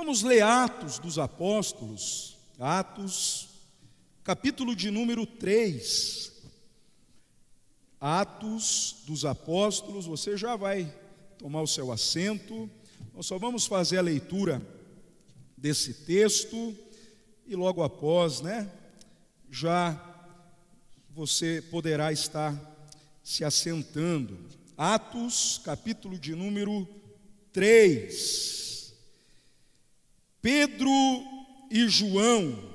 Vamos ler Atos dos Apóstolos, Atos, capítulo de número 3. Atos dos Apóstolos, você já vai tomar o seu assento. Nós só vamos fazer a leitura desse texto e logo após, né, já você poderá estar se assentando. Atos, capítulo de número 3. Pedro e João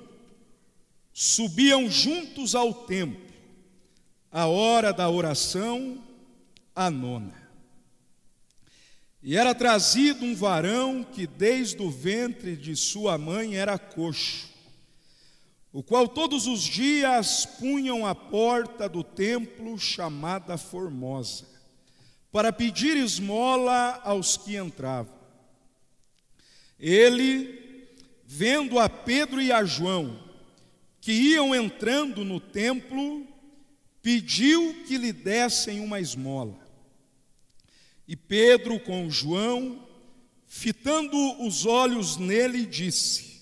subiam juntos ao templo, a hora da oração, a nona. E era trazido um varão que desde o ventre de sua mãe era coxo, o qual todos os dias punham a porta do templo chamada Formosa, para pedir esmola aos que entravam. Ele, vendo a Pedro e a João, que iam entrando no templo, pediu que lhe dessem uma esmola. E Pedro, com João, fitando os olhos nele, disse: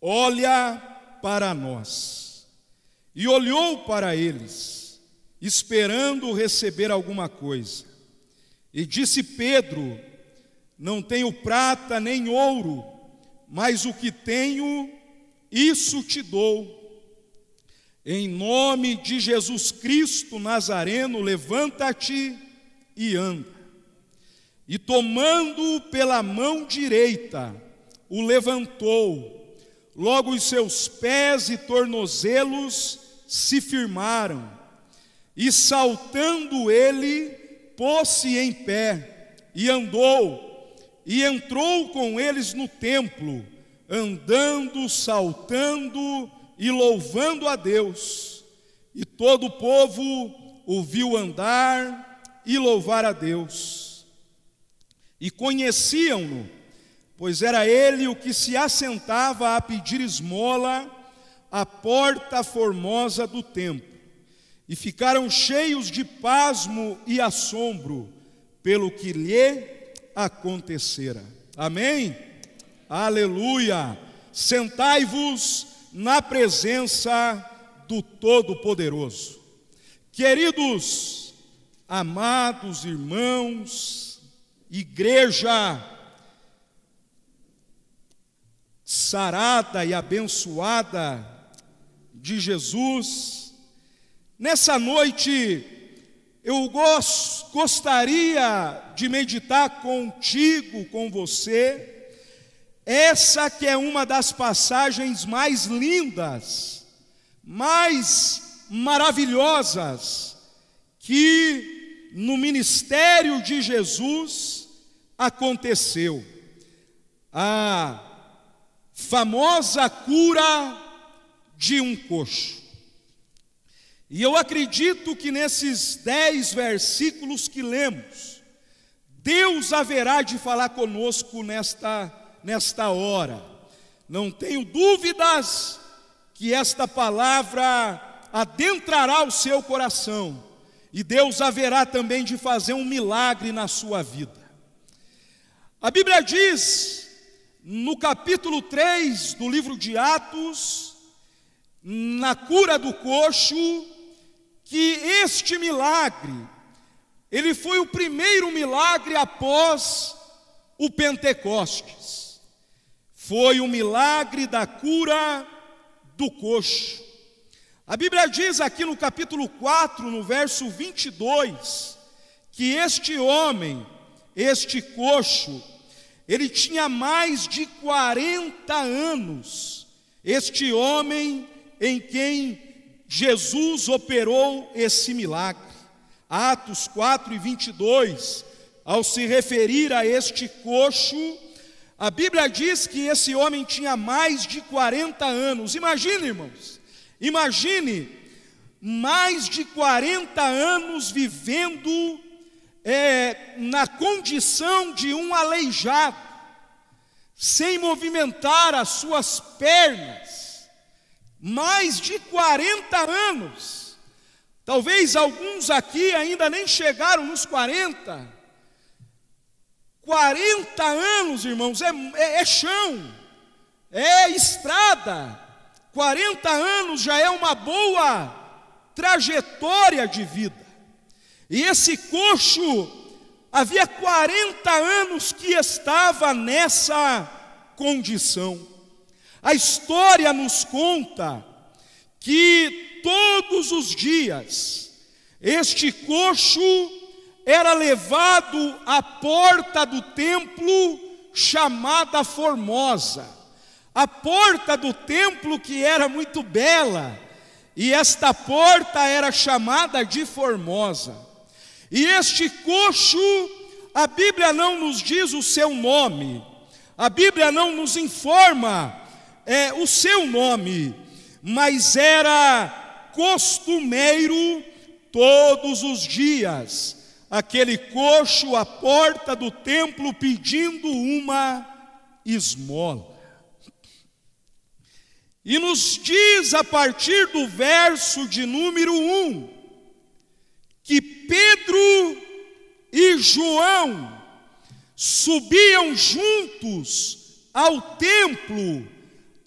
Olha para nós. E olhou para eles, esperando receber alguma coisa. E disse Pedro: Não tenho prata nem ouro, mas o que tenho, isso te dou. Em nome de Jesus Cristo Nazareno, levanta-te e anda. E tomando-o pela mão direita, o levantou. Logo os seus pés e tornozelos se firmaram. E saltando ele, pôs-se em pé e andou, e entrou com eles no templo, andando, saltando e louvando a Deus. E todo o povo o viu andar e louvar a Deus e conheciam-no, pois era ele o que se assentava a pedir esmola à porta formosa do templo, e ficaram cheios de pasmo e assombro pelo que lhe acontecera. Amém? Aleluia! Sentai-vos na presença do Todo-Poderoso. Queridos, amados irmãos, igreja sarada e abençoada de Jesus, nessa noite eu gostaria de meditar contigo, com você, essa que é uma das passagens mais lindas, mais maravilhosas que no ministério de Jesus aconteceu. A famosa cura de um coxo. E eu acredito que nesses dez versículos que lemos, Deus haverá de falar conosco nesta, nesta hora. Não tenho dúvidas que esta palavra adentrará o seu coração, e Deus haverá também de fazer um milagre na sua vida. A Bíblia diz, no capítulo 3 do livro de Atos, na cura do coxo, que este milagre, ele foi o primeiro milagre após o Pentecostes. Foi o milagre da cura do coxo. A Bíblia diz aqui no capítulo 4, no verso 22, que este homem, este coxo, ele tinha mais de 40 anos, este homem em quem Jesus operou esse milagre. Atos 4 e 22, ao se referir a este coxo, a Bíblia diz que esse homem tinha mais de 40 anos. Imagine, irmãos, imagine mais de 40 anos vivendo é, na condição de um aleijado, sem movimentar as suas pernas, mais de 40 anos. Talvez alguns aqui ainda nem chegaram nos 40. 40 anos, irmãos, é, é, é chão, é estrada. 40 anos já é uma boa trajetória de vida. E esse coxo, havia 40 anos que estava nessa condição. A história nos conta que todos os dias este coxo era levado à porta do templo chamada Formosa. A porta do templo que era muito bela, e esta porta era chamada de Formosa. E este coxo, a Bíblia não nos diz o seu nome, a Bíblia não nos informa é, o seu nome, mas era costumeiro todos os dias aquele coxo à porta do templo pedindo uma esmola. E nos diz a partir do verso de número 1 que Pedro e João subiam juntos ao templo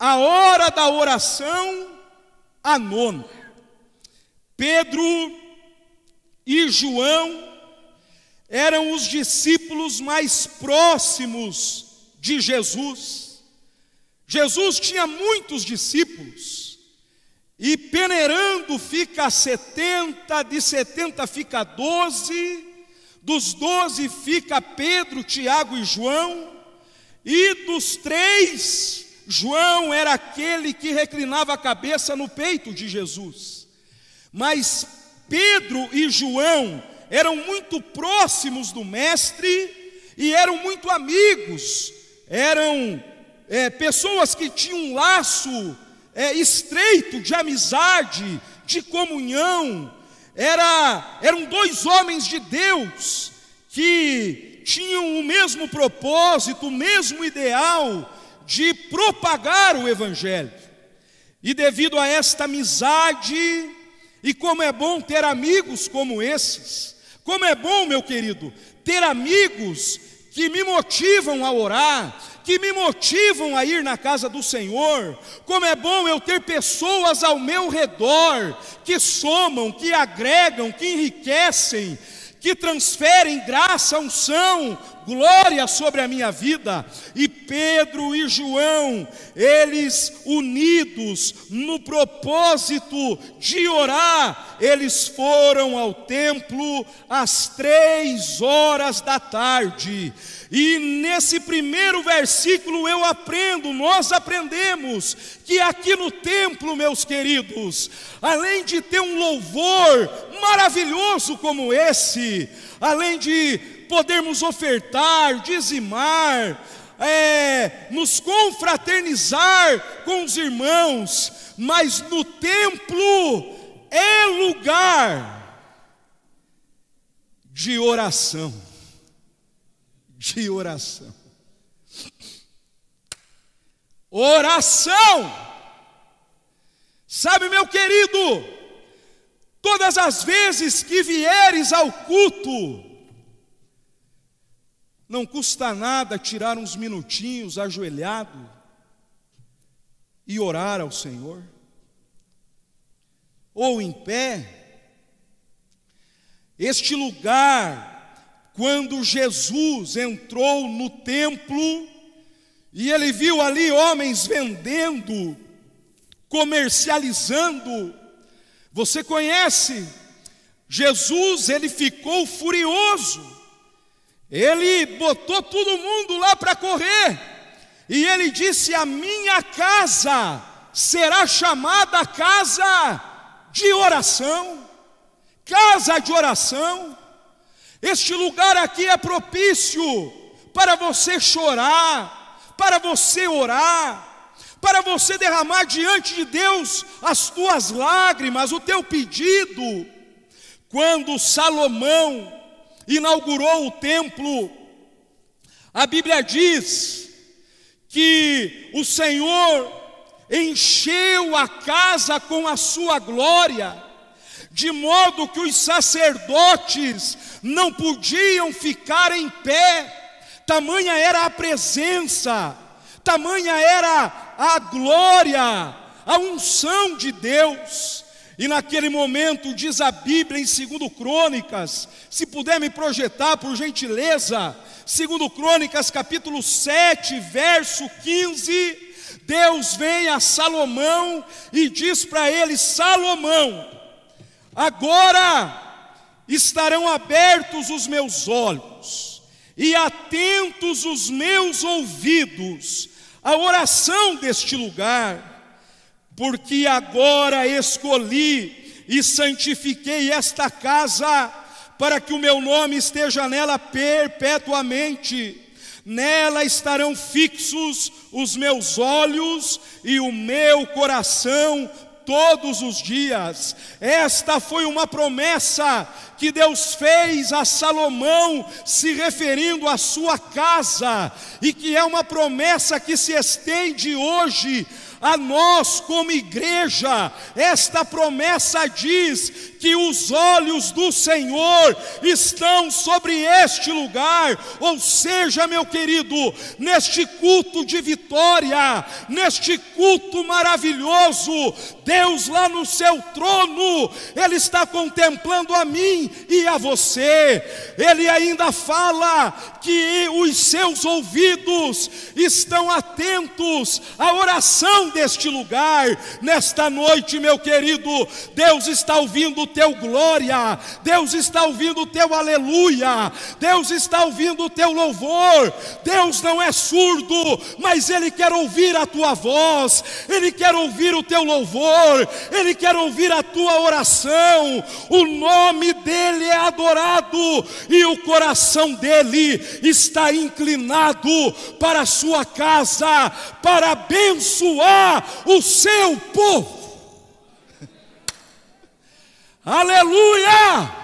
a hora da oração a nona. Pedro e João eram os discípulos mais próximos de Jesus. Jesus tinha muitos discípulos, e peneirando fica 70, de 70 fica 12, dos 12 fica Pedro, Tiago e João, e dos três, João era aquele que reclinava a cabeça no peito de Jesus. Mas Pedro e João eram muito próximos do Mestre e eram muito amigos, eram é, pessoas que tinham um laço é, estreito de amizade, de comunhão, era, eram dois homens de Deus que tinham o mesmo propósito, o mesmo ideal de propagar o Evangelho. E devido a esta amizade, e como é bom ter amigos como esses, como é bom, meu querido, ter amigos que me motivam a orar, que me motivam a ir na casa do Senhor. Como é bom eu ter pessoas ao meu redor que somam, que agregam, que enriquecem, que transferem graça, unção, glória sobre a minha vida. E Pedro e João, eles unidos no propósito de orar, eles foram ao templo às três horas da tarde. E nesse primeiro versículo eu aprendo, nós aprendemos que aqui no templo, meus queridos, além de ter um louvor maravilhoso como esse, além de podermos ofertar, dizimar, é, nos confraternizar com os irmãos, mas no templo é lugar de oração. De oração. Oração. Sabe, meu querido, todas as vezes que vieres ao culto, não custa nada tirar uns minutinhos ajoelhado e orar ao Senhor. Ou em pé. Este lugar, quando Jesus entrou no templo e ele viu ali homens vendendo, comercializando, você conhece? Jesus, ele ficou furioso ele botou todo mundo lá para correr. E ele disse: A minha casa será chamada casa de oração. Casa de oração. Este lugar aqui é propício para você chorar, para você orar, para você derramar diante de Deus as tuas lágrimas, o teu pedido. Quando Salomão inaugurou o templo, a Bíblia diz que o Senhor encheu a casa com a sua glória, de modo que os sacerdotes não podiam ficar em pé, tamanha era a presença, tamanha era a glória, a unção de Deus. E naquele momento, diz a Bíblia em 2 Crônicas, se puder me projetar por gentileza, 2 Crônicas capítulo 7, verso 15, Deus vem a Salomão e diz para ele: Salomão, agora estarão abertos os meus olhos e atentos os meus ouvidos à oração deste lugar porque agora escolhi e santifiquei esta casa, para que o meu nome esteja nela perpetuamente. Nela estarão fixos os meus olhos e o meu coração todos os dias. Esta foi uma promessa que Deus fez a Salomão, se referindo à sua casa, e que é uma promessa que se estende hoje a nós, como igreja, esta promessa diz que os olhos do Senhor estão sobre este lugar, ou seja, meu querido, neste culto de vitória, neste culto maravilhoso, Deus lá no seu trono, Ele está contemplando a mim e a você, Ele ainda fala que os seus ouvidos estão atentos à oração deste lugar. Nesta noite, meu querido, Deus está ouvindo o teu glória, Deus está ouvindo o teu aleluia, Deus está ouvindo o teu louvor. Deus não é surdo, mas Ele quer ouvir a tua voz, Ele quer ouvir o teu louvor, Ele quer ouvir a tua oração. O nome dEle é adorado e o coração dEle está inclinado para a sua casa, para abençoar o seu povo. Aleluia!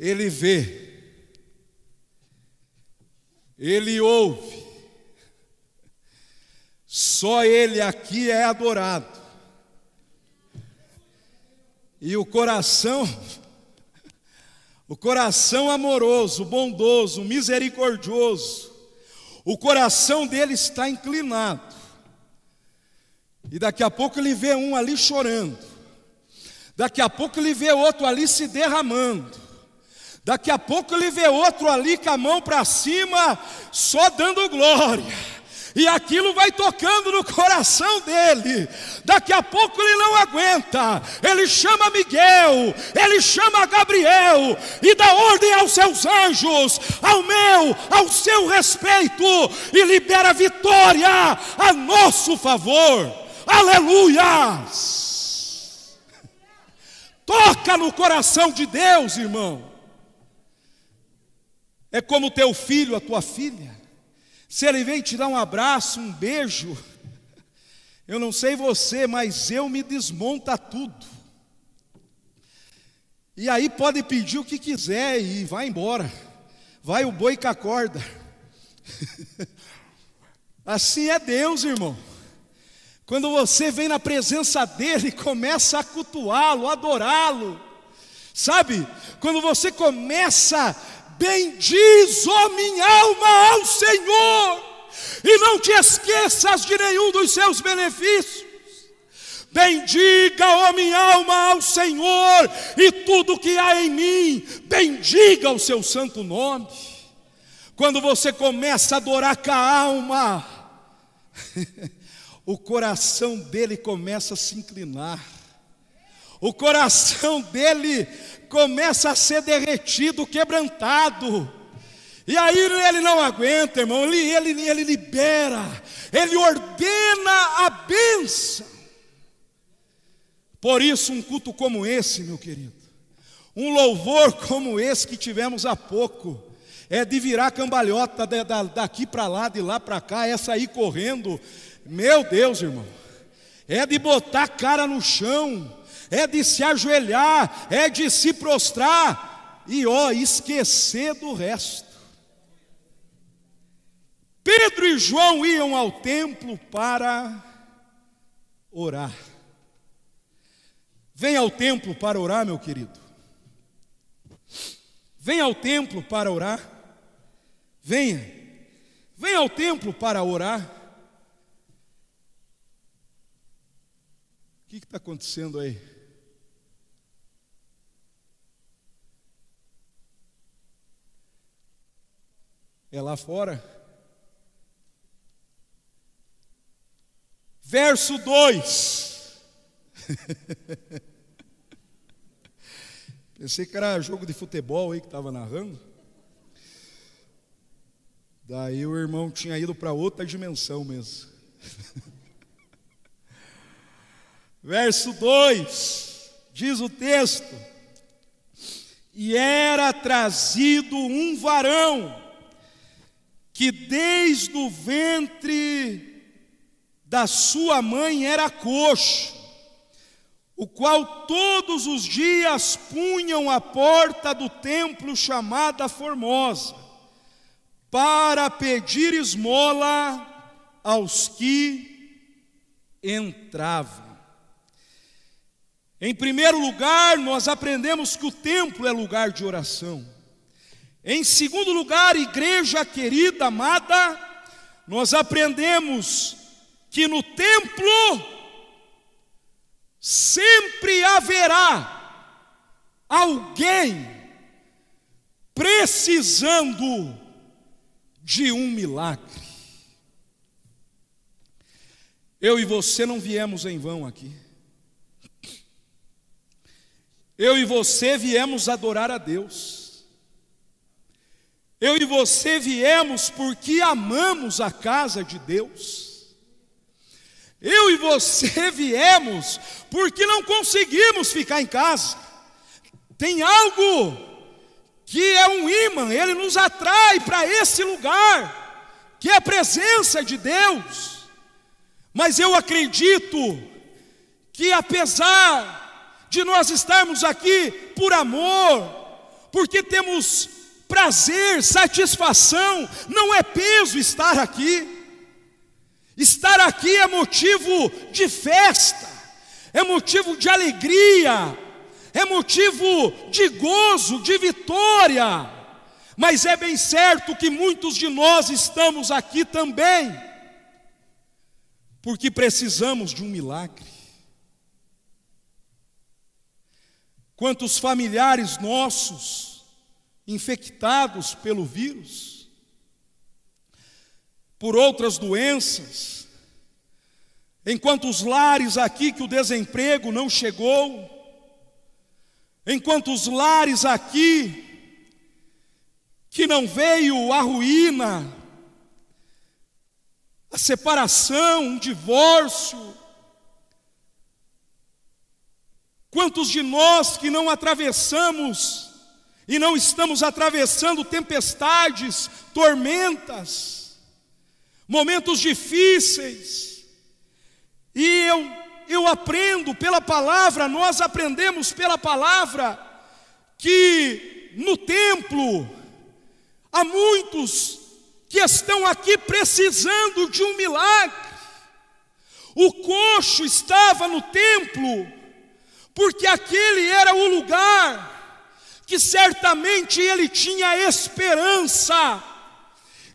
Ele vê, ele ouve, só ele aqui é adorado. E o coração o coração amoroso, bondoso, misericordioso, o coração dele está inclinado. E daqui a pouco ele vê um ali chorando. Daqui a pouco ele vê outro ali se derramando. Daqui a pouco ele vê outro ali com a mão para cima, só dando glória e aquilo vai tocando no coração dele. Daqui a pouco ele não aguenta, ele chama Miguel, ele chama Gabriel e dá ordem aos seus anjos, ao meu, ao seu respeito e libera vitória a nosso favor. Aleluia! Toca no coração de Deus, irmão. É como teu filho, a tua filha. Se ele vem te dar um abraço, um beijo, eu não sei você, mas eu me desmonta tudo. E aí pode pedir o que quiser e vai embora. Vai o boi com a corda. assim é Deus, irmão. Quando você vem na presença dele, começa a cultuá-lo, adorá-lo. Sabe? Quando você começa Bendiz, ó minha alma, ao Senhor, e não te esqueças de nenhum dos seus benefícios. Bendiga, ó minha alma, ao Senhor, e tudo que há em mim, bendiga o seu santo nome. Quando você começa a adorar com a alma, o coração dele começa a se inclinar, o coração dele começa a ser derretido, quebrantado. E aí ele não aguenta, irmão, ele, ele, ele libera, ele ordena a bênção. Por isso, um culto como esse, meu querido, um louvor como esse que tivemos há pouco, é de virar cambalhota daqui para lá, de lá para cá, é sair correndo. Meu Deus, irmão, é de botar a cara no chão, é de se ajoelhar, é de se prostrar e ó, esquecer do resto. Pedro e João iam ao templo para orar. Vem ao templo para orar, meu querido. Venha ao templo para orar. Venha. Venha ao templo para orar. O que está acontecendo aí? É lá fora? Verso 2. Pensei que era jogo de futebol aí que estava narrando. Daí o irmão tinha ido para outra dimensão mesmo. Verso 2, diz o texto: E era trazido um varão, que desde o ventre da sua mãe era coxo, o qual todos os dias punham a porta do templo chamada Formosa, para pedir esmola aos que entravam. Em primeiro lugar, nós aprendemos que o templo é lugar de oração. Em segundo lugar, igreja querida, amada, nós aprendemos que no templo sempre haverá alguém precisando de um milagre. Eu e você não viemos em vão aqui. Eu e você viemos adorar a Deus. Eu e você viemos porque amamos a casa de Deus. Eu e você viemos porque não conseguimos ficar em casa. Tem algo que é um imã, ele nos atrai para esse lugar, que é a presença de Deus. Mas eu acredito que apesar de nós estarmos aqui por amor, porque temos prazer, satisfação, não é peso estar aqui. Estar aqui é motivo de festa, é motivo de alegria, é motivo de gozo, de vitória. Mas é bem certo que muitos de nós estamos aqui também, porque precisamos de um milagre. Quantos familiares nossos infectados pelo vírus, por outras doenças, enquanto os lares aqui que o desemprego não chegou, enquanto os lares aqui que não veio a ruína, a separação, um divórcio, quantos de nós que não atravessamos e não estamos atravessando tempestades, tormentas, momentos difíceis. E eu, eu aprendo pela palavra, nós aprendemos pela palavra, que no templo há muitos que estão aqui precisando de um milagre. O coxo estava no templo, porque aquele era o lugar que certamente ele tinha esperança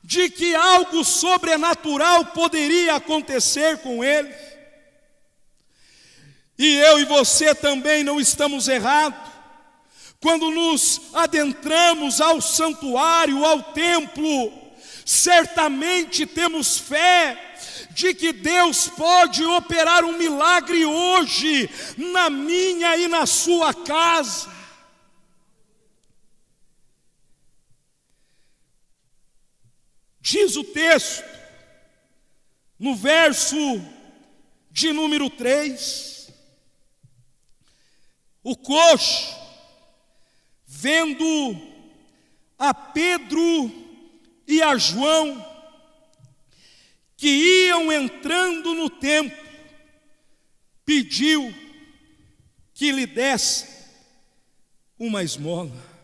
de que algo sobrenatural poderia acontecer com ele. E eu e você também não estamos errados. Quando nos adentramos ao santuário, ao templo, certamente temos fé de que Deus pode operar um milagre hoje na minha e na sua casa. Diz o texto, no verso de número 3, o coxo, vendo a Pedro e a João, que iam entrando no templo, pediu que lhe desse uma esmola.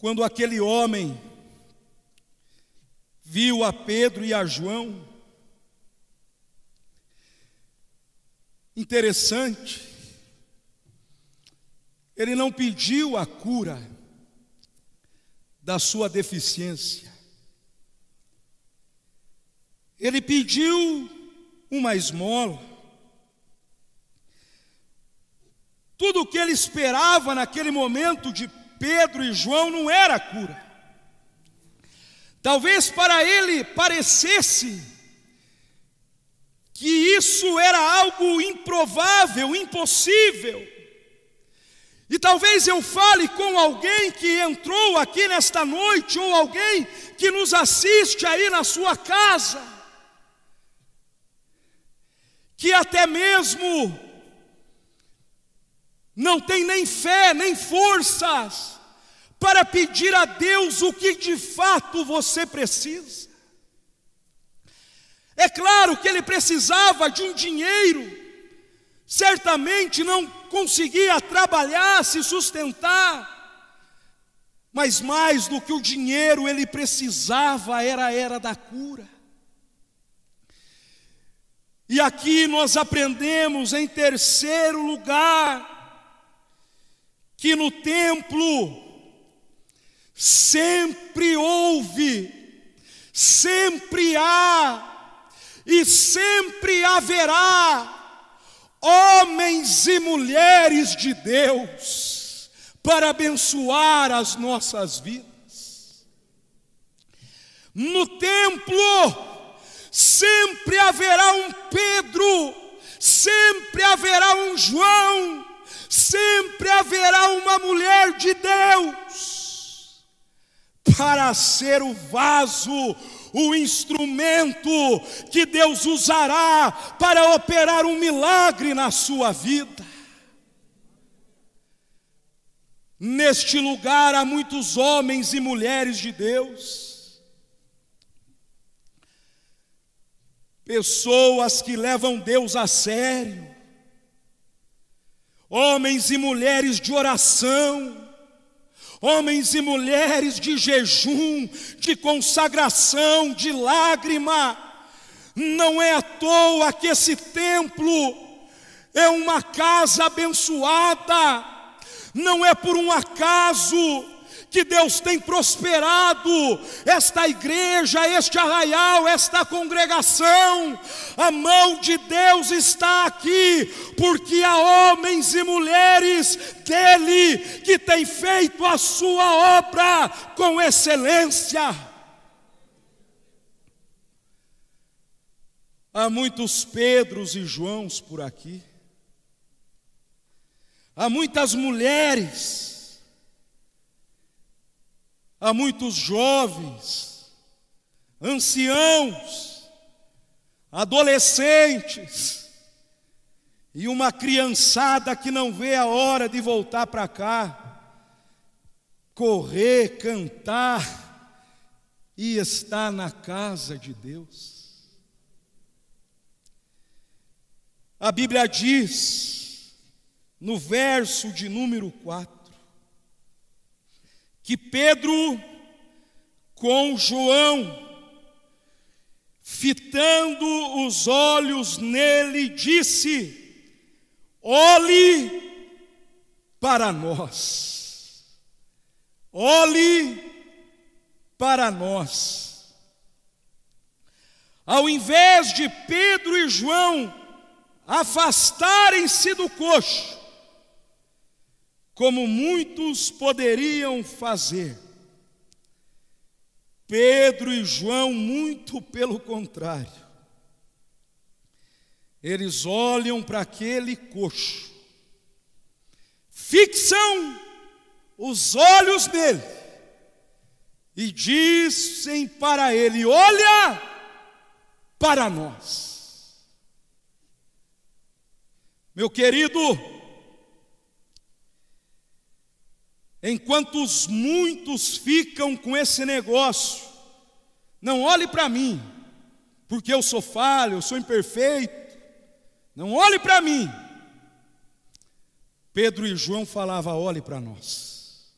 Quando aquele homem viu a Pedro e a João, Interessante, ele não pediu a cura da sua deficiência, ele pediu uma esmola. Tudo o que ele esperava naquele momento de Pedro e João não era cura. Talvez para ele parecesse que isso era algo improvável, impossível. E talvez eu fale com alguém que entrou aqui nesta noite, ou alguém que nos assiste aí na sua casa, que até mesmo não tem nem fé, nem forças para pedir a Deus o que de fato você precisa. É claro que ele precisava de um dinheiro, certamente não conseguia trabalhar, se sustentar, mas mais do que o dinheiro ele precisava era a era da cura. E aqui nós aprendemos em terceiro lugar que no templo sempre houve, sempre há e sempre haverá homens e mulheres de Deus para abençoar as nossas vidas. No templo sempre haverá um Pedro, sempre haverá um João, sempre haverá uma mulher de Deus para ser o vaso o instrumento que Deus usará para operar um milagre na sua vida. Neste lugar há muitos homens e mulheres de Deus, pessoas que levam Deus a sério, homens e mulheres de oração, homens e mulheres de jejum, de consagração, de lágrima. Não é à toa que esse templo é uma casa abençoada, não é por um acaso que Deus tem prosperado esta igreja, este arraial, esta congregação. A mão de Deus está aqui, porque há homens e mulheres dele que têm feito a sua obra com excelência. Há muitos Pedros e Joãos por aqui. Há muitas mulheres Há muitos jovens, anciãos, adolescentes e uma criançada que não vê a hora de voltar para cá, correr, cantar e estar na casa de Deus. A Bíblia diz, no verso de número 4, que Pedro com João, fitando os olhos nele, disse: Olhe para nós, olhe para nós. Ao invés de Pedro e João afastarem-se do coxo, como muitos poderiam fazer. Pedro e João, muito pelo contrário, eles olham para aquele coxo, fixam os olhos nele e dizem para ele: Olha para nós. Meu querido, Enquanto os muitos ficam com esse negócio, não olhe para mim, porque eu sou falho, eu sou imperfeito. Não olhe para mim. Pedro e João falavam: olhe para nós.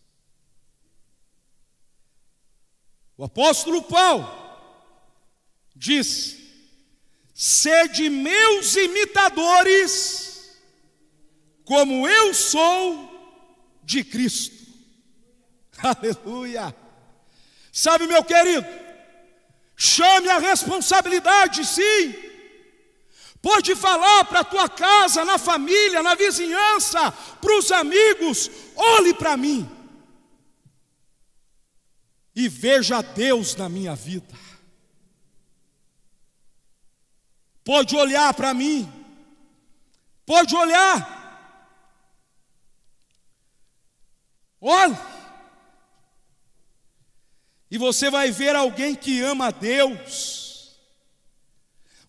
O apóstolo Paulo diz: sede meus imitadores, como eu sou de Cristo. Aleluia. Sabe, meu querido, chame a responsabilidade, sim. Pode falar para a tua casa, na família, na vizinhança, para os amigos: olhe para mim e veja Deus na minha vida. Pode olhar para mim, pode olhar. Olhe, e você vai ver alguém que ama a Deus,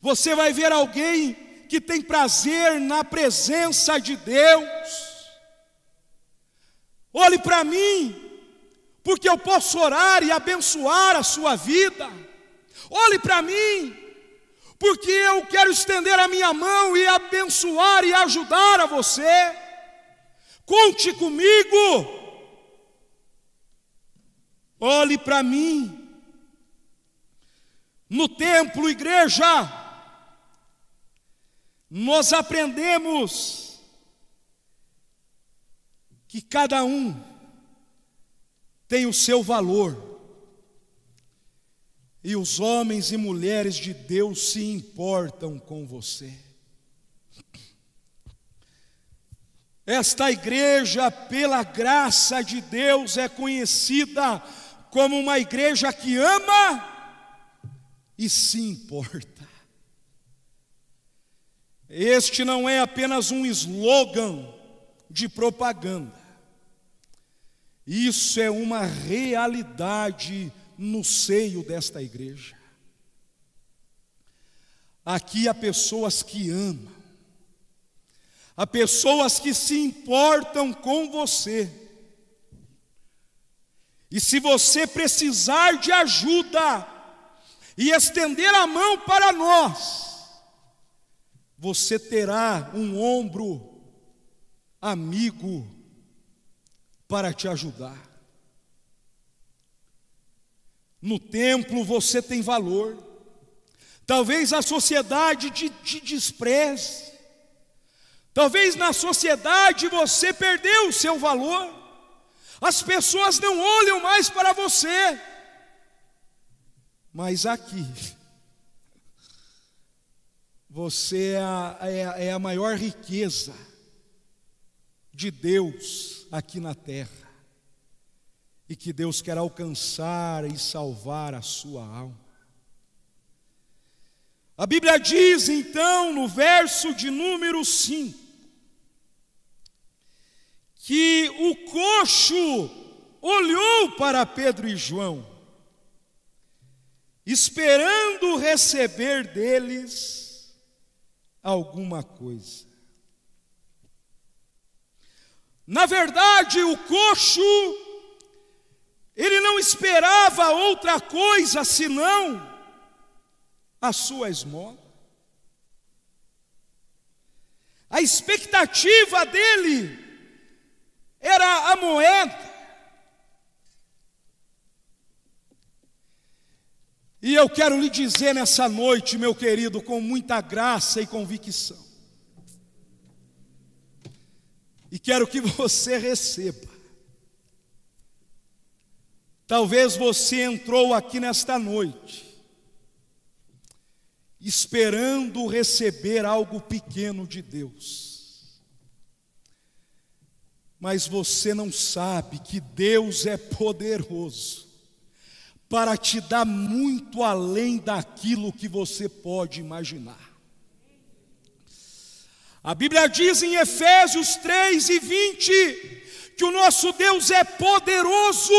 você vai ver alguém que tem prazer na presença de Deus. Olhe para mim, porque eu posso orar e abençoar a sua vida. Olhe para mim, porque eu quero estender a minha mão e abençoar e ajudar a você. Conte comigo. Olhe para mim. No templo, igreja, nós aprendemos que cada um tem o seu valor. E os homens e mulheres de Deus se importam com você. Esta igreja, pela graça de Deus, é conhecida como uma igreja que ama e se importa. Este não é apenas um slogan de propaganda. Isso é uma realidade no seio desta igreja. Aqui há pessoas que amam, há pessoas que se importam com você. E se você precisar de ajuda e estender a mão para nós, você terá um ombro amigo para te ajudar. No templo você tem valor. Talvez a sociedade te, te despreze. Talvez na sociedade você perdeu o seu valor. As pessoas não olham mais para você. Mas aqui, você é a, é, é a maior riqueza de Deus aqui na terra e que Deus quer alcançar e salvar a sua alma. A Bíblia diz então, no verso de número 5, que o coxo olhou para Pedro e João, esperando receber deles alguma coisa. Na verdade, o coxo, ele não esperava outra coisa senão a sua esmola. A expectativa dele era a moeda. E eu quero lhe dizer nessa noite, meu querido, com muita graça e convicção, e quero que você receba. Talvez você entrou aqui nesta noite esperando receber algo pequeno de Deus. Mas você não sabe que Deus é poderoso para te dar muito além daquilo que você pode imaginar. A Bíblia diz em Efésios 3 e 20 que o nosso Deus é poderoso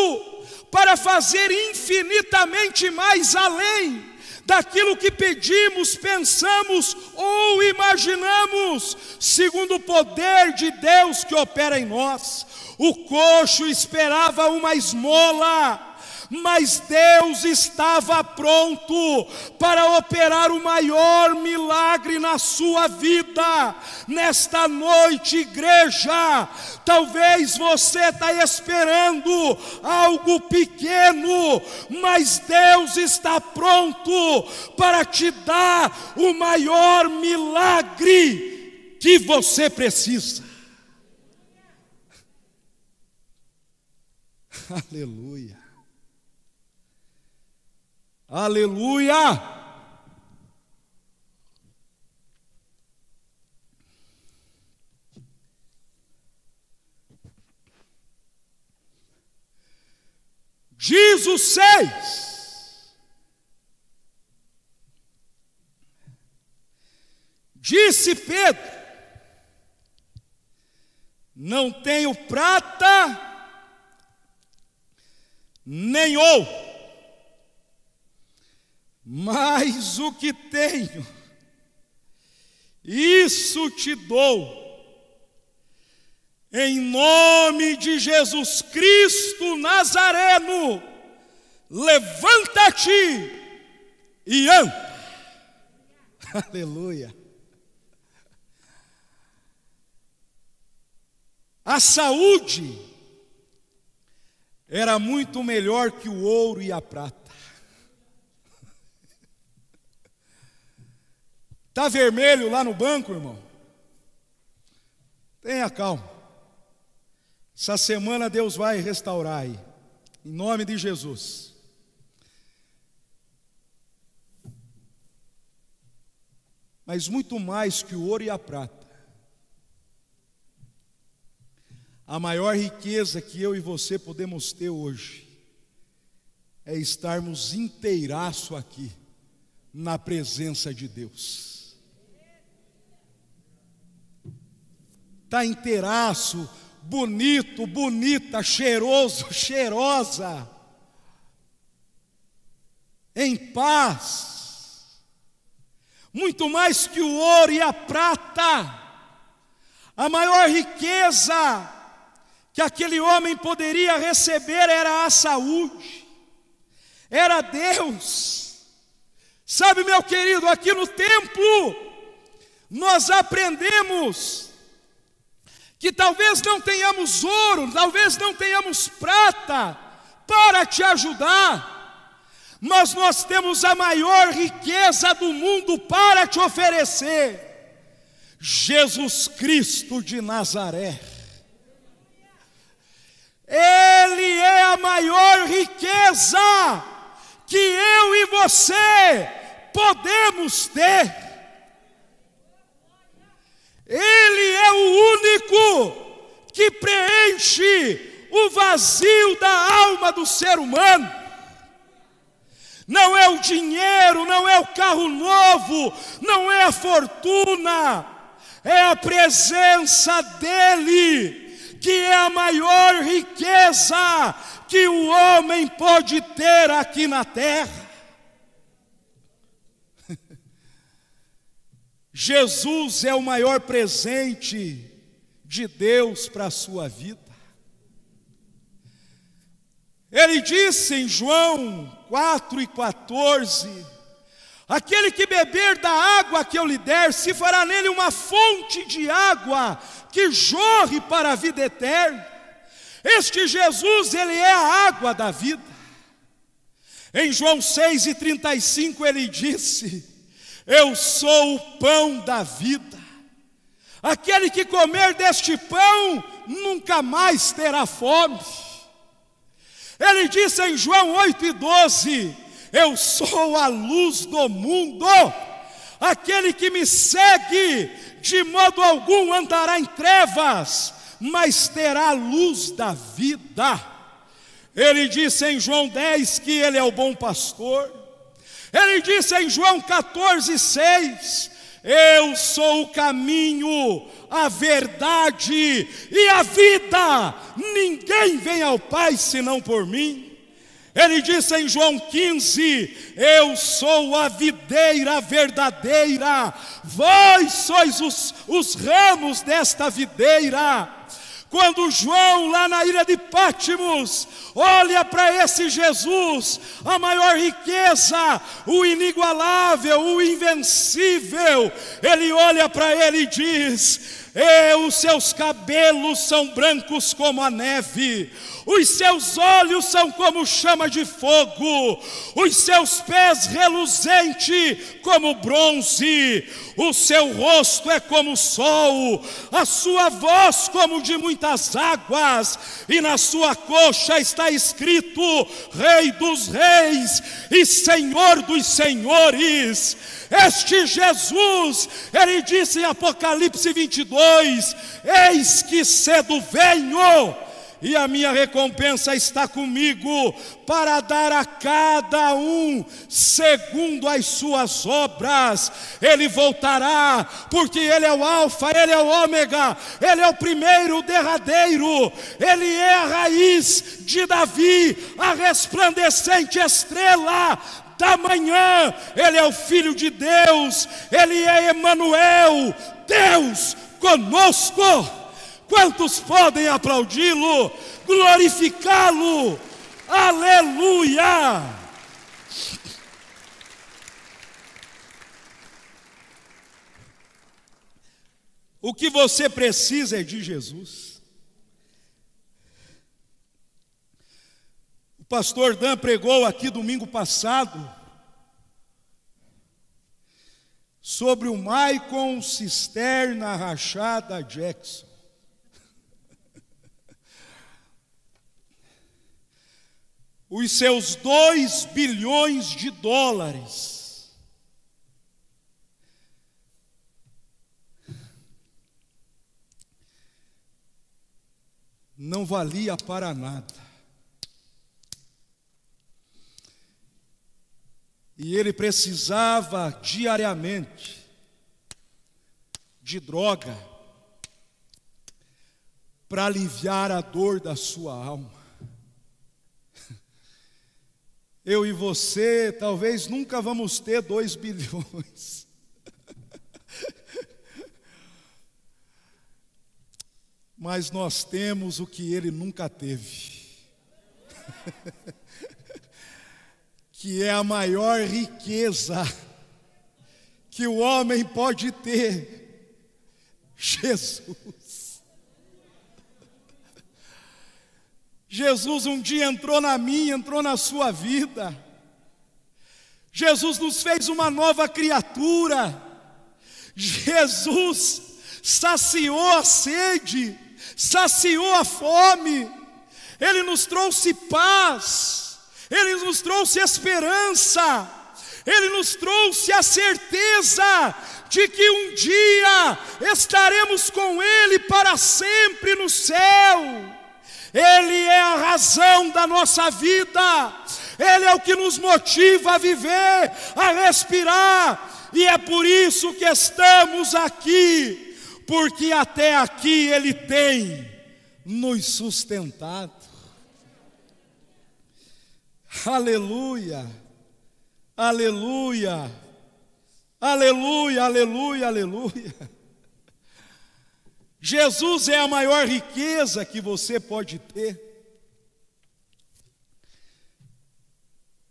para fazer infinitamente mais além daquilo que pedimos, pensamos ou imaginamos, segundo o poder de Deus que opera em nós. O coxo esperava uma esmola mas Deus estava pronto para operar o maior milagre na sua vida. Nesta noite, igreja, talvez você está esperando algo pequeno, mas Deus está pronto para te dar o maior milagre que você precisa. Aleluia. Aleluia. O seis. Disse Pedro: Não tenho prata nem ouro, mas o que tenho, isso te dou em nome de Jesus Cristo Nazareno, levanta-te e anda. Aleluia. A saúde era muito melhor que o ouro e a prata. Está vermelho lá no banco, irmão? Tenha calma. Essa semana Deus vai restaurar aí, em nome de Jesus. Mas muito mais que o ouro e a prata, a maior riqueza que eu e você podemos ter hoje é estarmos inteiraço aqui, na presença de Deus. Está inteiraço bonito, bonita, cheiroso, cheirosa, em paz, muito mais que o ouro e a prata, a maior riqueza que aquele homem poderia receber era a saúde, era Deus. Sabe, meu querido, aqui no templo, nós aprendemos que talvez não tenhamos ouro, talvez não tenhamos prata para te ajudar, mas nós temos a maior riqueza do mundo para te oferecer: Jesus Cristo de Nazaré. Ele é a maior riqueza que eu e você podemos ter. Ele é o único que preenche o vazio da alma do ser humano. Não é o dinheiro, não é o carro novo, não é a fortuna, é a presença dEle, que é a maior riqueza que o homem pode ter aqui na terra. Jesus é o maior presente de Deus para a sua vida. Ele disse em João 4 e 14: Aquele que beber da água que eu lhe der, se fará nele uma fonte de água que jorre para a vida eterna. Este Jesus, ele é a água da vida. Em João 6 e 35 ele disse: eu sou o pão da vida. Aquele que comer deste pão nunca mais terá fome. Ele disse em João 8 e 12: Eu sou a luz do mundo. Aquele que me segue, de modo algum andará em trevas, mas terá a luz da vida. Ele disse em João 10 que ele é o bom pastor. Ele disse em João 14, 6: Eu sou o caminho, a verdade e a vida, ninguém vem ao Pai senão por mim. Ele disse em João 15: Eu sou a videira verdadeira, vós sois os, os ramos desta videira. Quando João, lá na ilha de Pátimos, olha para esse Jesus, a maior riqueza, o inigualável, o invencível, ele olha para ele e diz: e os seus cabelos são brancos como a neve, os seus olhos são como chama de fogo, os seus pés reluzente como bronze, o seu rosto é como o sol, a sua voz como de muitas águas, e na sua coxa está escrito: Rei dos Reis e Senhor dos Senhores. Este Jesus, ele disse em Apocalipse 22: Eis que cedo venho e a minha recompensa está comigo para dar a cada um segundo as suas obras. Ele voltará, porque Ele é o Alfa, Ele é o Ômega, Ele é o primeiro, o derradeiro, Ele é a raiz de Davi, a resplandecente estrela da manhã, Ele é o Filho de Deus, Ele é Emanuel, Deus conosco. Quantos podem aplaudi-lo, glorificá-lo? Aleluia! O que você precisa é de Jesus. O pastor Dan pregou aqui domingo passado sobre o Maicon Cisterna Rachada Jackson. os seus dois bilhões de dólares. Não valia para nada. E ele precisava diariamente de droga para aliviar a dor da sua alma. Eu e você talvez nunca vamos ter dois bilhões. Mas nós temos o que ele nunca teve. que é a maior riqueza que o homem pode ter. Jesus. Jesus um dia entrou na minha, entrou na sua vida. Jesus nos fez uma nova criatura. Jesus saciou a sede, saciou a fome. Ele nos trouxe paz, ele nos trouxe esperança, ele nos trouxe a certeza de que um dia estaremos com Ele para sempre no céu. Ele é a razão da nossa vida, Ele é o que nos motiva a viver, a respirar, e é por isso que estamos aqui, porque até aqui Ele tem nos sustentado. Aleluia, aleluia, aleluia, aleluia, aleluia. Jesus é a maior riqueza que você pode ter.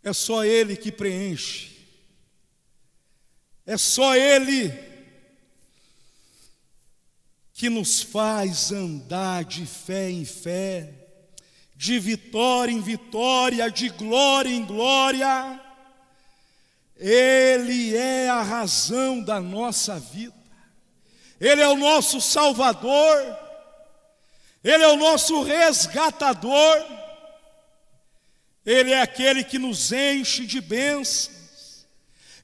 É só Ele que preenche. É só Ele que nos faz andar de fé em fé, de vitória em vitória, de glória em glória. Ele é a razão da nossa vida. Ele é o nosso Salvador, Ele é o nosso resgatador, Ele é aquele que nos enche de bênçãos,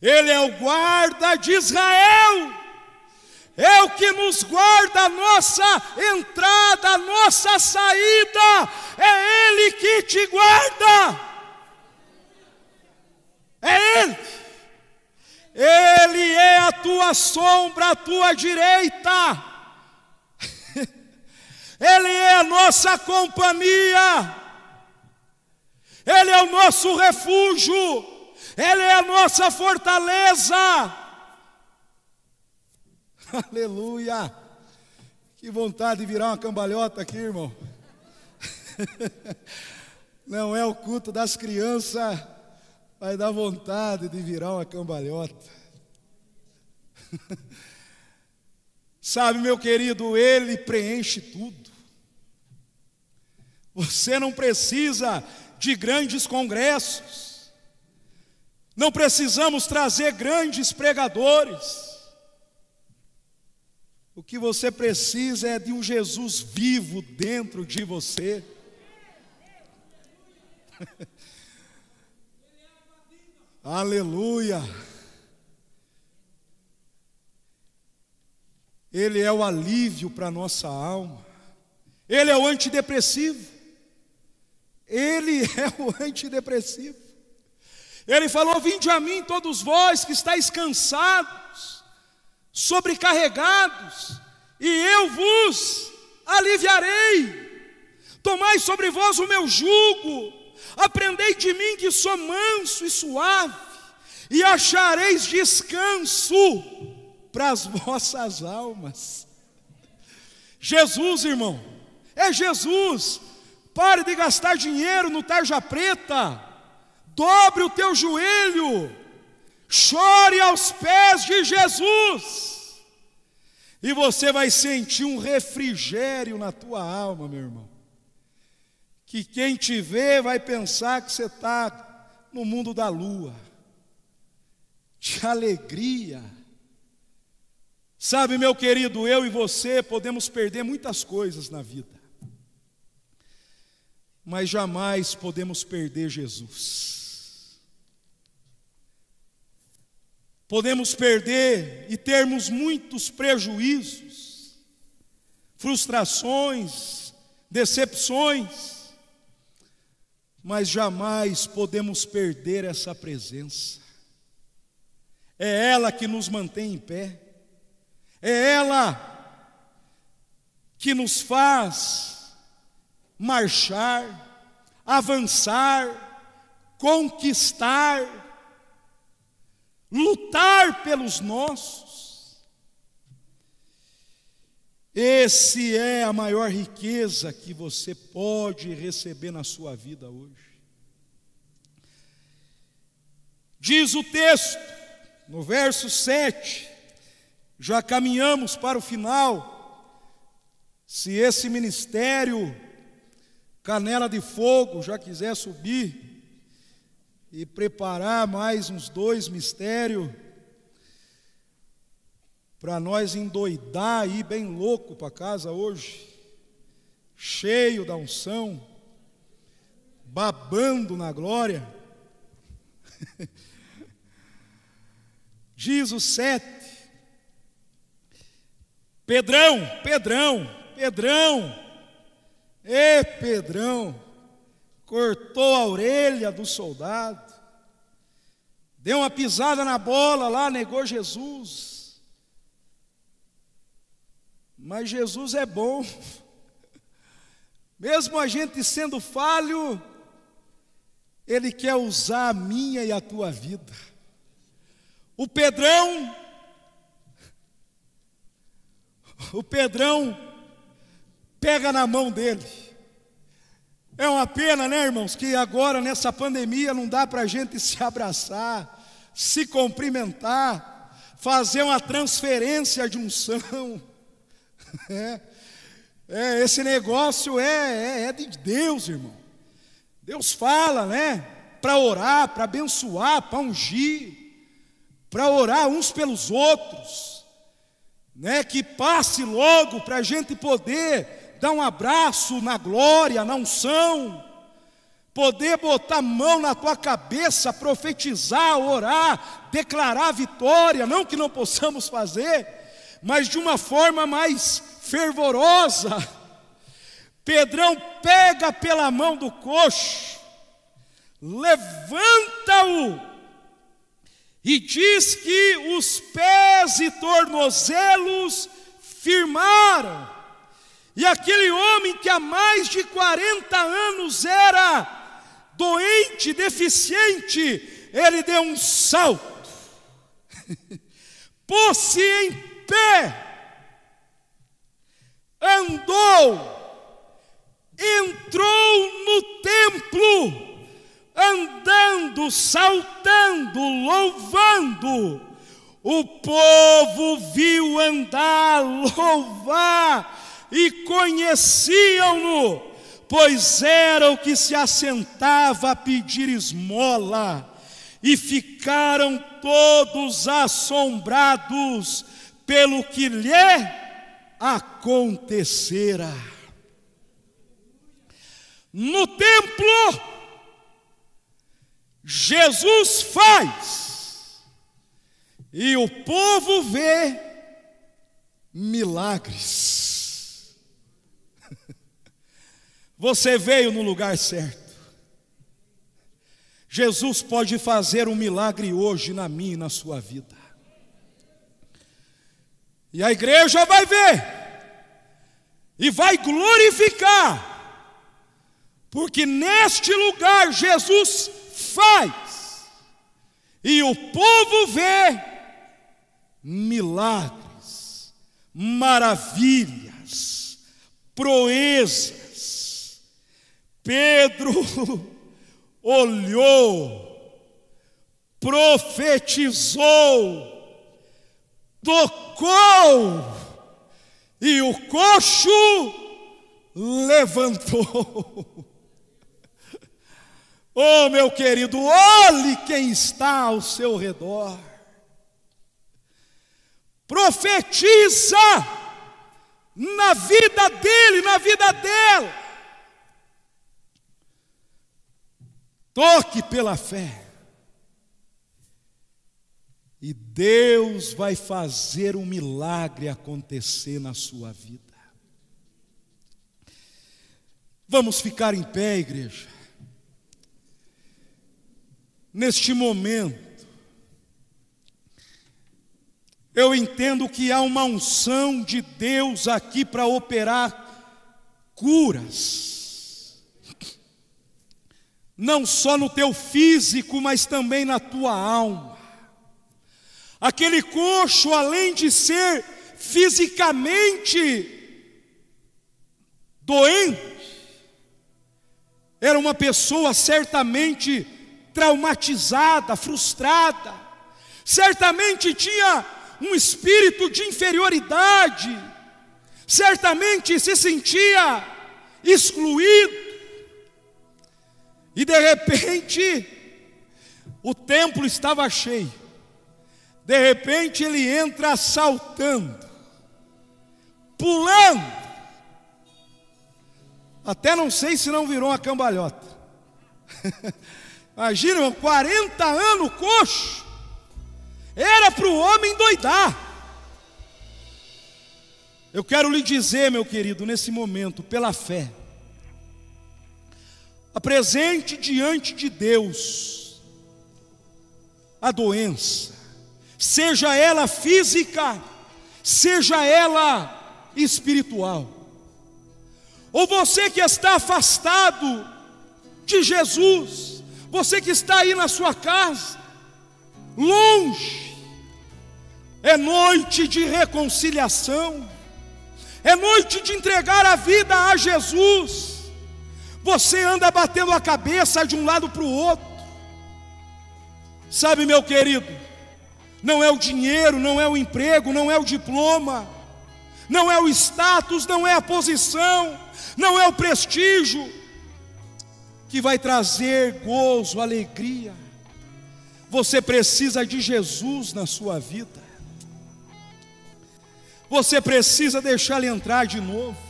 Ele é o guarda de Israel, é o que nos guarda a nossa entrada, a nossa saída, é Ele que te guarda, é Ele. Ele é a tua sombra, a tua direita. Ele é a nossa companhia. Ele é o nosso refúgio. Ele é a nossa fortaleza. Aleluia. Que vontade de virar uma cambalhota aqui, irmão. Não é o culto das crianças vai dar vontade de virar uma cambalhota. Sabe, meu querido, Ele preenche tudo. Você não precisa de grandes congressos, não precisamos trazer grandes pregadores. O que você precisa é de um Jesus vivo dentro de você. Aleluia. Ele é o alívio para a nossa alma. Ele é o antidepressivo. Ele é o antidepressivo. Ele falou: Vinde a mim, todos vós que estáis cansados, sobrecarregados, e eu vos aliviarei. Tomai sobre vós o meu jugo, aprendei de mim que sou manso e suave, e achareis descanso para as vossas almas. Jesus, irmão, é Jesus. Pare de gastar dinheiro no tarja preta. Dobre o teu joelho. Chore aos pés de Jesus. E você vai sentir um refrigério na tua alma, meu irmão. Que quem te vê vai pensar que você está no mundo da lua, de alegria Sabe, meu querido, eu e você podemos perder muitas coisas na vida, mas jamais podemos perder Jesus. Podemos perder e termos muitos prejuízos, frustrações, decepções, mas jamais podemos perder essa presença. É ela que nos mantém em pé. É ela que nos faz marchar, avançar, conquistar, lutar pelos nossos. Esse é a maior riqueza que você pode receber na sua vida hoje. Diz o texto, no verso 7, já caminhamos para o final. Se esse ministério Canela de Fogo já quiser subir e preparar mais uns dois mistérios para nós endoidar aí bem louco para casa hoje, cheio da unção, babando na glória. Diz o sete, Pedrão, Pedrão, Pedrão, ê Pedrão, cortou a orelha do soldado, deu uma pisada na bola lá, negou Jesus. Mas Jesus é bom, mesmo a gente sendo falho, Ele quer usar a minha e a tua vida. O Pedrão o Pedrão pega na mão dele. É uma pena, né, irmãos, que agora nessa pandemia não dá para a gente se abraçar, se cumprimentar, fazer uma transferência de unção. É, é, esse negócio é, é, é de Deus, irmão. Deus fala, né? Para orar, para abençoar, para ungir, para orar uns pelos outros né, que passe logo para a gente poder dar um abraço na glória, na unção, poder botar a mão na tua cabeça, profetizar, orar, declarar vitória, não que não possamos fazer, mas de uma forma mais fervorosa. Pedrão pega pela mão do coxo, levanta-o e diz que os pés e tornozelos firmaram. E aquele homem que há mais de 40 anos era doente, deficiente, ele deu um salto, pôs-se em pé, andou, entrou no templo, andando, saltando, louvando. O povo viu andar, louvar e conheciam-no, pois era o que se assentava a pedir esmola, e ficaram todos assombrados pelo que lhe acontecera. No templo, Jesus faz, e o povo vê milagres. Você veio no lugar certo. Jesus pode fazer um milagre hoje na minha e na sua vida. E a igreja vai ver, e vai glorificar, porque neste lugar Jesus faz, e o povo vê milagres, maravilhas, proezas. Pedro olhou, profetizou, tocou, e o coxo levantou. Oh, meu querido, olhe quem está ao seu redor. Profetiza na vida dele, na vida dela. Toque pela fé. E Deus vai fazer um milagre acontecer na sua vida. Vamos ficar em pé, igreja. Neste momento, eu entendo que há uma unção de Deus aqui para operar curas, não só no teu físico, mas também na tua alma. Aquele coxo, além de ser fisicamente doente, era uma pessoa certamente traumatizada, frustrada, certamente tinha um espírito de inferioridade, certamente se sentia excluído, e de repente, o templo estava cheio, de repente ele entra saltando, pulando, até não sei se não virou uma cambalhota. Imagina, irmão, 40 anos coxo. Era para o homem doidar. Eu quero lhe dizer, meu querido, nesse momento, pela fé, apresente diante de Deus a doença, seja ela física, seja ela espiritual. Ou você que está afastado de Jesus, você que está aí na sua casa, longe, é noite de reconciliação, é noite de entregar a vida a Jesus. Você anda batendo a cabeça de um lado para o outro, sabe, meu querido, não é o dinheiro, não é o emprego, não é o diploma, não é o status, não é a posição, não é o prestígio que vai trazer gozo, alegria. Você precisa de Jesus na sua vida. Você precisa deixar ele entrar de novo.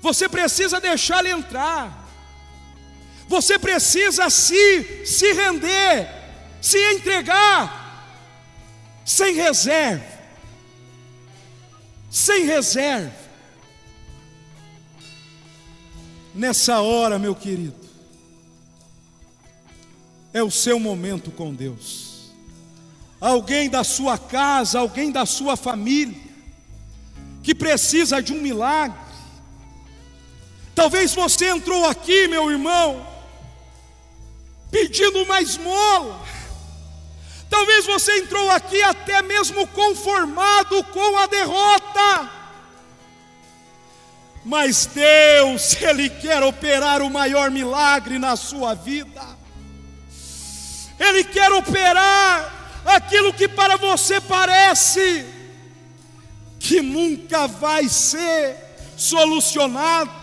Você precisa deixar ele entrar. Você precisa se se render, se entregar sem reserva. Sem reserva. Nessa hora, meu querido, é o seu momento com Deus. Alguém da sua casa, alguém da sua família, que precisa de um milagre. Talvez você entrou aqui, meu irmão, pedindo uma esmola. Talvez você entrou aqui até mesmo conformado com a derrota. Mas Deus, Ele quer operar o maior milagre na sua vida. Ele quer operar aquilo que para você parece que nunca vai ser solucionado.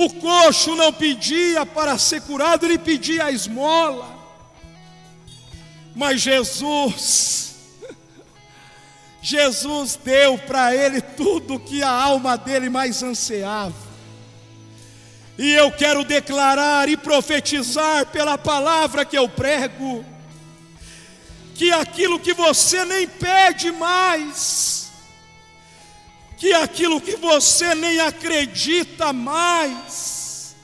O coxo não pedia para ser curado, ele pedia a esmola. Mas Jesus, Jesus deu para ele tudo que a alma dele mais ansiava. E eu quero declarar e profetizar pela palavra que eu prego, que aquilo que você nem pede mais, que aquilo que você nem acredita mais,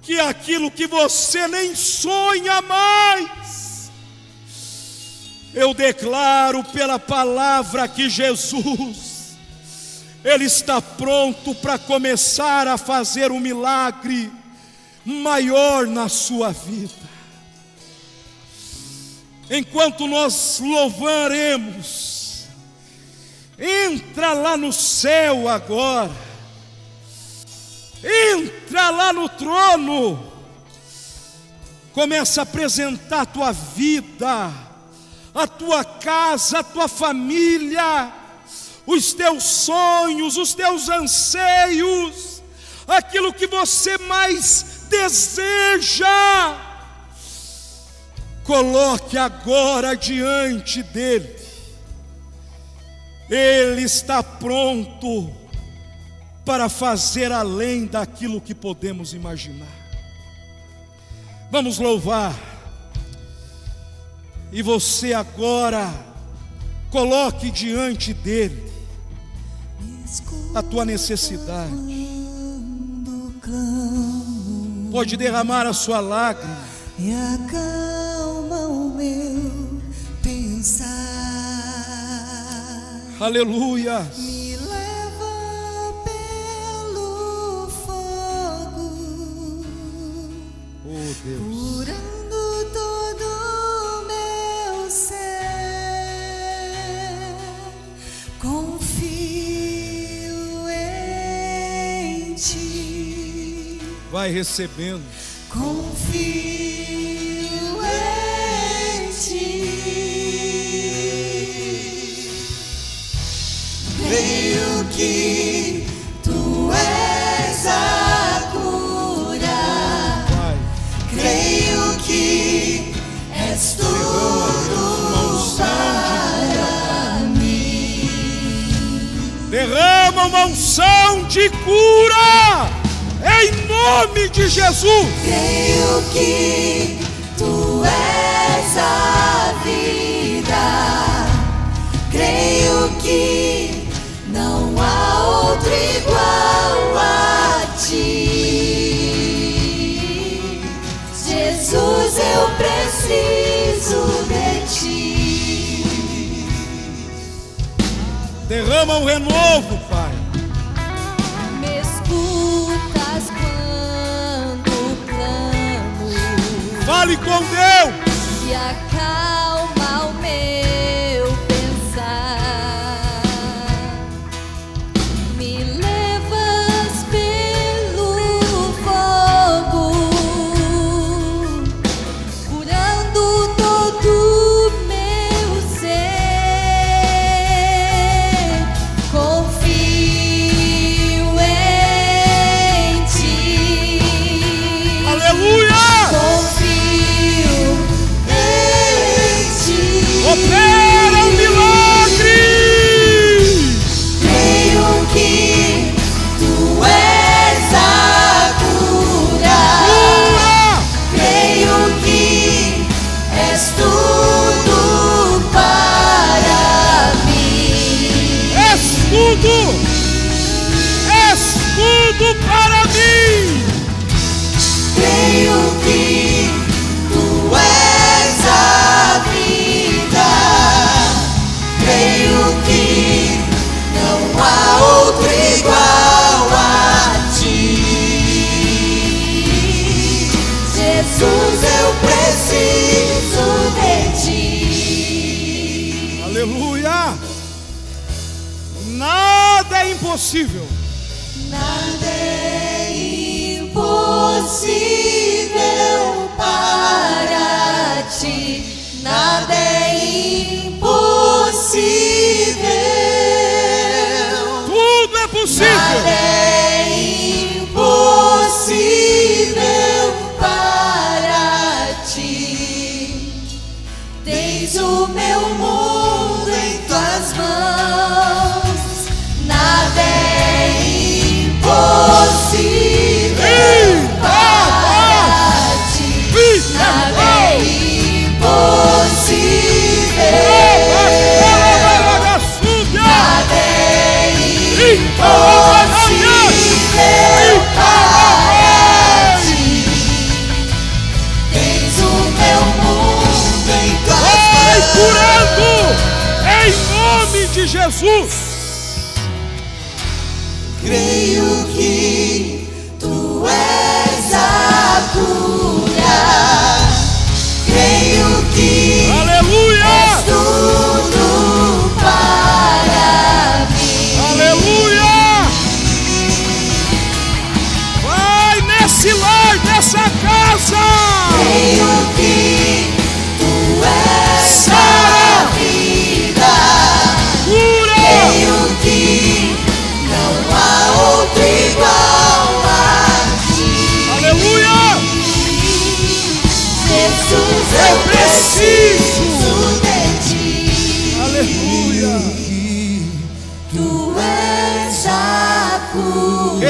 que aquilo que você nem sonha mais, eu declaro pela palavra que Jesus, ele está pronto para começar a fazer um milagre maior na sua vida. Enquanto nós louvaremos, entra lá no céu agora, entra lá no trono, começa a apresentar a tua vida, a tua casa, a tua família, os teus sonhos, os teus anseios, aquilo que você mais deseja. Coloque agora diante dele. Ele está pronto para fazer além daquilo que podemos imaginar. Vamos louvar. E você agora coloque diante dele a tua necessidade. Pode derramar a sua lágrima. E acalma o meu pensar. Aleluia. Me leva pelo fogo. Oh Deus. Curando todo meu ser, confio em ti, Vai recebendo. confio Que tu és a cura. Vai. Creio que és tudo para mim. Derrama uma unção de cura. Em nome de Jesus. Creio que tu és a vida. Creio Derrama um renovo, Pai. Me escutas quando clamo Fale com Deus. e acalma impossível. Nada é impossível para ti. Nada é impossível. Tudo é possível. Nada é impossível para ti. Tens o meu mundo em tuas mãos.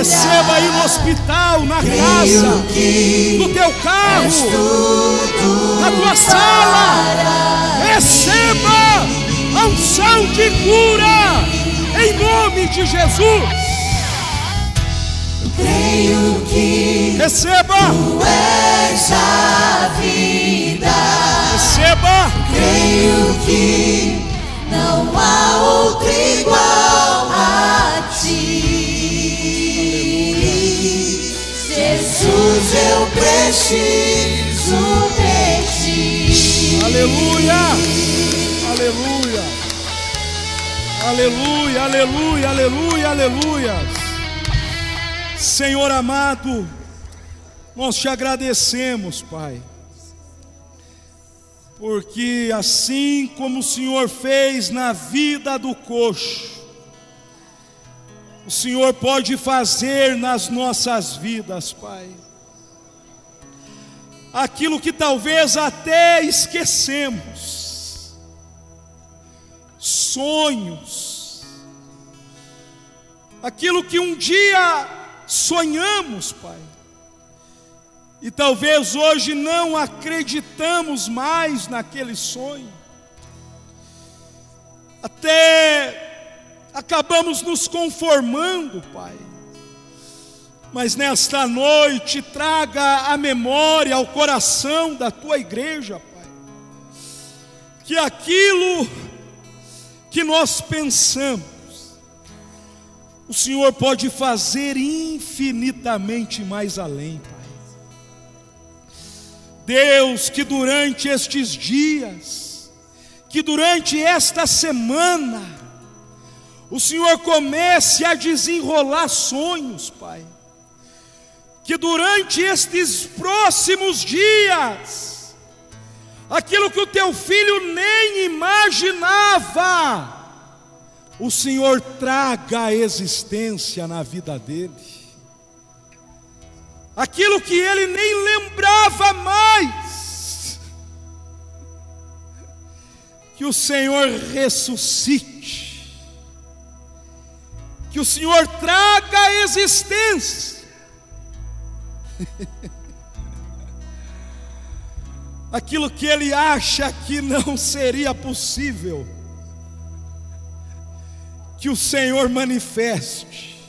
Receba aí no hospital, na Creio casa, no teu carro, na tua sala. Receba a unção de cura em nome de Jesus. Creio que Receba, tu és a vida. receba. Creio que não há outro igual a ti. Jesus, eu preciso de ti. Aleluia! Aleluia! Aleluia, aleluia, aleluia, aleluia. Senhor amado, nós te agradecemos, Pai. Porque assim como o Senhor fez na vida do coxo, o Senhor pode fazer nas nossas vidas, Pai. Aquilo que talvez até esquecemos, sonhos, aquilo que um dia sonhamos, Pai, e talvez hoje não acreditamos mais naquele sonho, até acabamos nos conformando, Pai. Mas nesta noite traga a memória ao coração da tua igreja, Pai, que aquilo que nós pensamos, o Senhor pode fazer infinitamente mais além, Pai. Deus, que durante estes dias, que durante esta semana, o Senhor comece a desenrolar sonhos, Pai. Que durante estes próximos dias, aquilo que o teu filho nem imaginava, o Senhor traga a existência na vida dele. Aquilo que ele nem lembrava mais, que o Senhor ressuscite, que o Senhor traga a existência. Aquilo que ele acha que não seria possível, que o Senhor manifeste,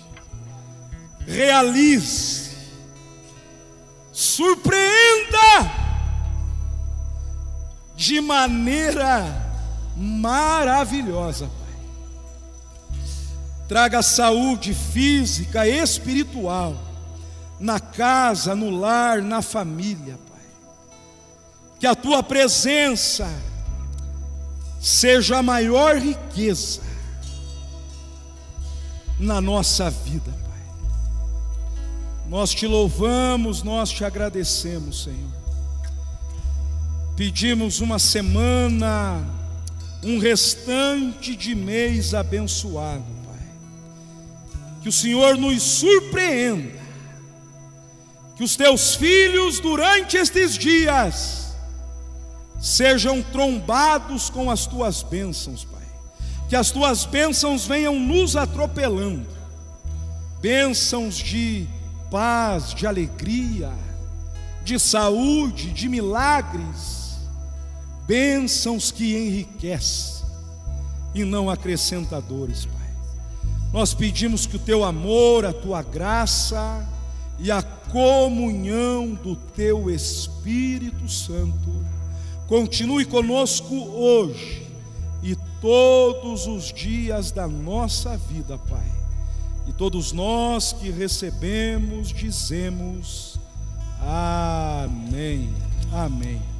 realize, surpreenda de maneira maravilhosa. Traga saúde física, espiritual, na casa, no lar, na família, Pai. Que a tua presença seja a maior riqueza na nossa vida, Pai. Nós te louvamos, nós te agradecemos, Senhor. Pedimos uma semana um restante de mês abençoado. Que o Senhor nos surpreenda, que os teus filhos, durante estes dias, sejam trombados com as tuas bênçãos, Pai. Que as tuas bênçãos venham nos atropelando, bênçãos de paz, de alegria, de saúde, de milagres, bênçãos que enriquecem e não acrescentadores, Pai. Nós pedimos que o teu amor, a tua graça e a comunhão do teu Espírito Santo continue conosco hoje e todos os dias da nossa vida, Pai. E todos nós que recebemos, dizemos: Amém. Amém.